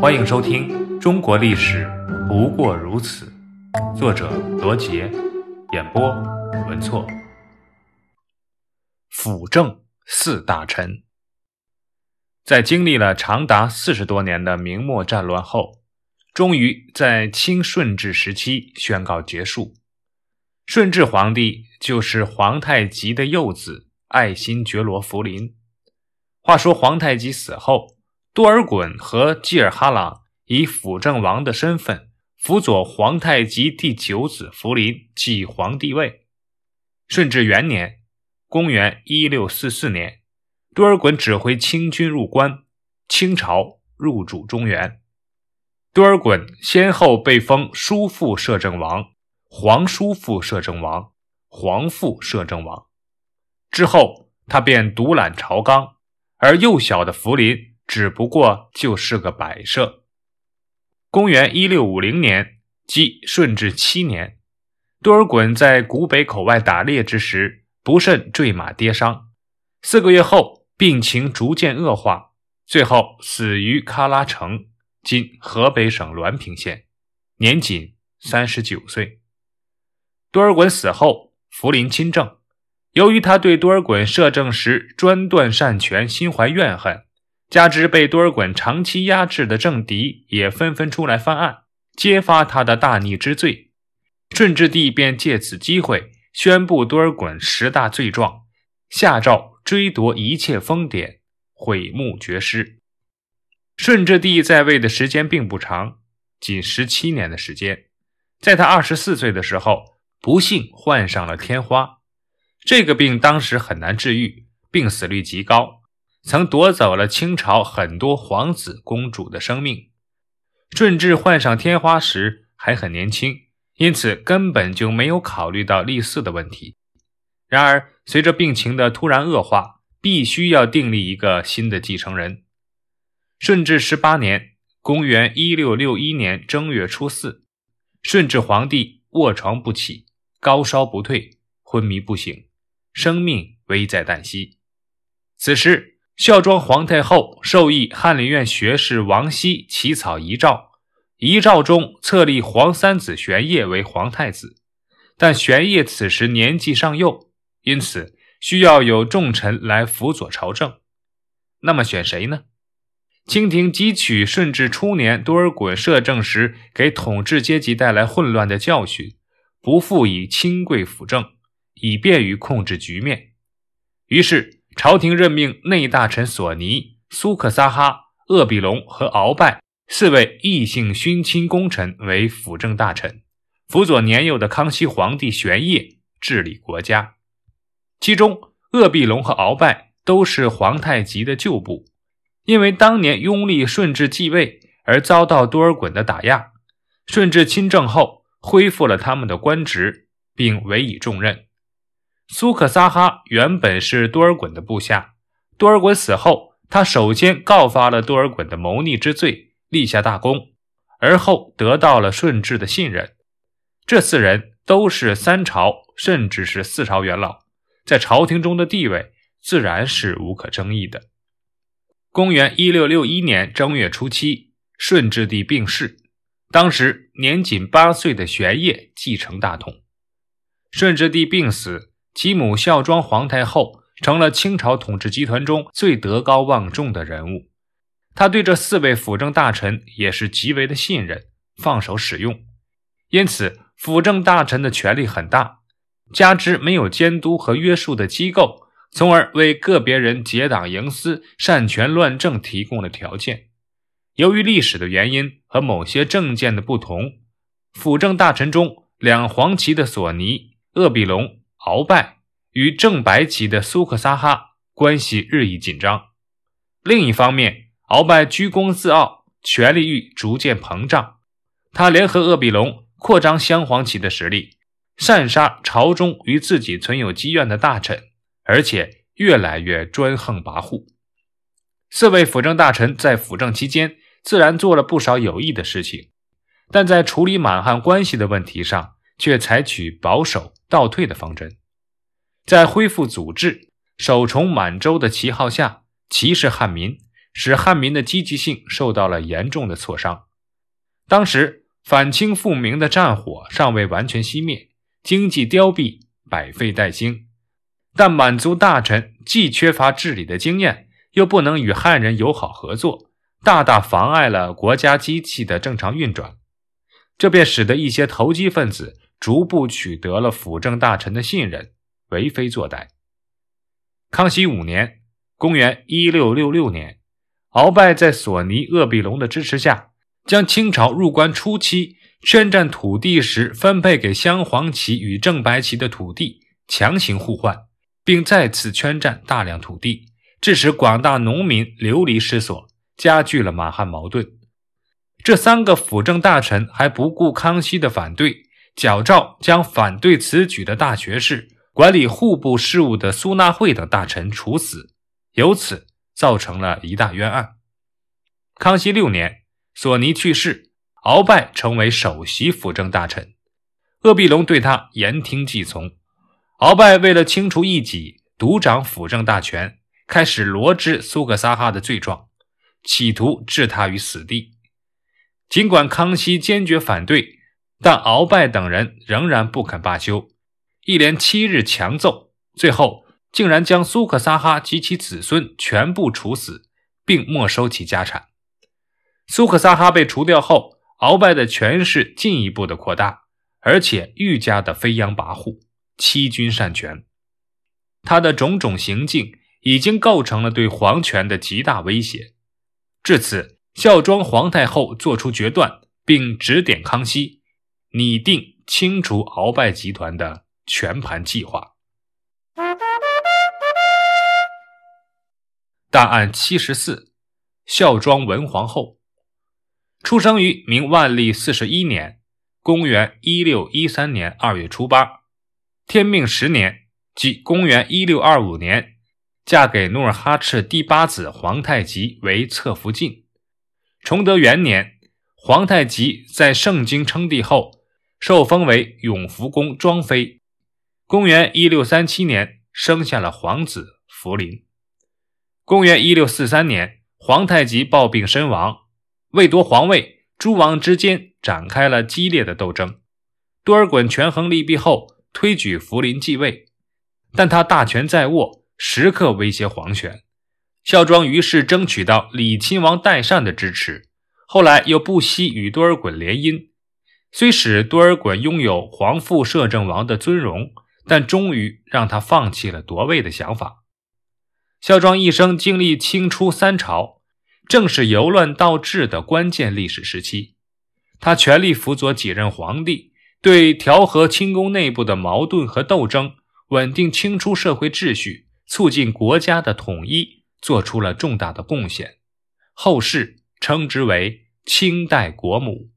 欢迎收听《中国历史不过如此》，作者罗杰，演播文措。辅政四大臣，在经历了长达四十多年的明末战乱后，终于在清顺治时期宣告结束。顺治皇帝就是皇太极的幼子爱新觉罗福临。话说皇太极死后。多尔衮和济尔哈朗以辅政王的身份辅佐皇太极第九子福临继皇帝位。顺治元年（公元1644年），多尔衮指挥清军入关，清朝入主中原。多尔衮先后被封叔父摄政王、皇叔父摄政王、皇父摄政王。之后，他便独揽朝纲，而幼小的福临。只不过就是个摆设。公元一六五零年，即顺治七年，多尔衮在古北口外打猎之时，不慎坠马跌伤。四个月后，病情逐渐恶化，最后死于喀拉城（今河北省滦平县），年仅三十九岁。多尔衮死后，福临亲政。由于他对多尔衮摄政时专断擅权心怀怨恨。加之被多尔衮长期压制的政敌也纷纷出来翻案，揭发他的大逆之罪，顺治帝便借此机会宣布多尔衮十大罪状，下诏追夺一切封典，毁墓绝尸。顺治帝在位的时间并不长，仅十七年的时间。在他二十四岁的时候，不幸患上了天花，这个病当时很难治愈，病死率极高。曾夺走了清朝很多皇子公主的生命。顺治患上天花时还很年轻，因此根本就没有考虑到立嗣的问题。然而，随着病情的突然恶化，必须要订立一个新的继承人。顺治十八年（公元1661年）正月初四，顺治皇帝卧床不起，高烧不退，昏迷不醒，生命危在旦夕。此时，孝庄皇太后授意翰林院学士王熙起草遗诏，遗诏中册立皇三子玄烨为皇太子，但玄烨此时年纪尚幼，因此需要有重臣来辅佐朝政。那么选谁呢？清廷汲取顺治初年多尔衮摄政时给统治阶级带来混乱的教训，不复以亲贵辅政，以便于控制局面。于是。朝廷任命内大臣索尼、苏克萨哈、鄂必隆和鳌拜四位异姓勋亲功臣为辅政大臣，辅佐年幼的康熙皇帝玄烨治理国家。其中，鄂必隆和鳌拜都是皇太极的旧部，因为当年拥立顺治继位而遭到多尔衮的打压，顺治亲政后恢复了他们的官职，并委以重任。苏克萨哈原本是多尔衮的部下，多尔衮死后，他首先告发了多尔衮的谋逆之罪，立下大功，而后得到了顺治的信任。这四人都是三朝甚至是四朝元老，在朝廷中的地位自然是无可争议的。公元一六六一年正月初七，顺治帝病逝，当时年仅八岁的玄烨继承大统。顺治帝病死。其母孝庄皇太后成了清朝统治集团中最德高望重的人物，他对这四位辅政大臣也是极为的信任，放手使用，因此辅政大臣的权力很大，加之没有监督和约束的机构，从而为个别人结党营私、擅权乱政提供了条件。由于历史的原因和某些政见的不同，辅政大臣中两黄旗的索尼、鄂必隆。鳌拜与正白旗的苏克萨哈关系日益紧张。另一方面，鳌拜居功自傲，权力欲逐渐膨胀。他联合鄂必隆扩张镶黄旗的实力，擅杀朝中与自己存有积怨的大臣，而且越来越专横跋扈。四位辅政大臣在辅政期间，自然做了不少有益的事情，但在处理满汉关系的问题上，却采取保守。倒退的方针，在恢复祖制、首重满洲的旗号下，歧视汉民，使汉民的积极性受到了严重的挫伤。当时反清复明的战火尚未完全熄灭，经济凋敝，百废待兴。但满族大臣既缺乏治理的经验，又不能与汉人友好合作，大大妨碍了国家机器的正常运转。这便使得一些投机分子逐步取得了辅政大臣的信任，为非作歹。康熙五年（公元1666年），鳌拜在索尼、鄂必隆的支持下，将清朝入关初期宣战土地时分配给镶黄旗与正白旗的土地强行互换。并再次圈占大量土地，致使广大农民流离失所，加剧了满汉矛盾。这三个辅政大臣还不顾康熙的反对，矫诏将反对此举的大学士、管理户部事务的苏纳会等大臣处死，由此造成了一大冤案。康熙六年，索尼去世，鳌拜成为首席辅政大臣，鄂必隆对他言听计从。鳌拜为了清除异己，独掌辅政大权，开始罗织苏克萨哈的罪状，企图置他于死地。尽管康熙坚决反对，但鳌拜等人仍然不肯罢休，一连七日强奏，最后竟然将苏克萨哈及其子孙全部处死，并没收其家产。苏克萨哈被除掉后，鳌拜的权势进一步的扩大，而且愈加的飞扬跋扈。欺君擅权，他的种种行径已经构成了对皇权的极大威胁。至此，孝庄皇太后做出决断，并指点康熙拟定清除鳌拜集团的全盘计划。大案七十四，孝庄文皇后，出生于明万历四十一年，公元一六一三年二月初八。天命十年，即公元一六二五年，嫁给努尔哈赤第八子皇太极为侧福晋。崇德元年，皇太极在盛京称帝后，受封为永福宫庄妃。公元一六三七年，生下了皇子福临。公元一六四三年，皇太极暴病身亡。为夺皇位，诸王之间展开了激烈的斗争。多尔衮权衡利弊后。推举福临继位，但他大权在握，时刻威胁皇权。孝庄于是争取到李亲王代善的支持，后来又不惜与多尔衮联姻，虽使多尔衮拥有皇父摄政王的尊荣，但终于让他放弃了夺位的想法。孝庄一生经历清初三朝，正是由乱到治的关键历史时期，他全力辅佐几任皇帝。对调和清宫内部的矛盾和斗争，稳定清初社会秩序，促进国家的统一，做出了重大的贡献。后世称之为清代国母。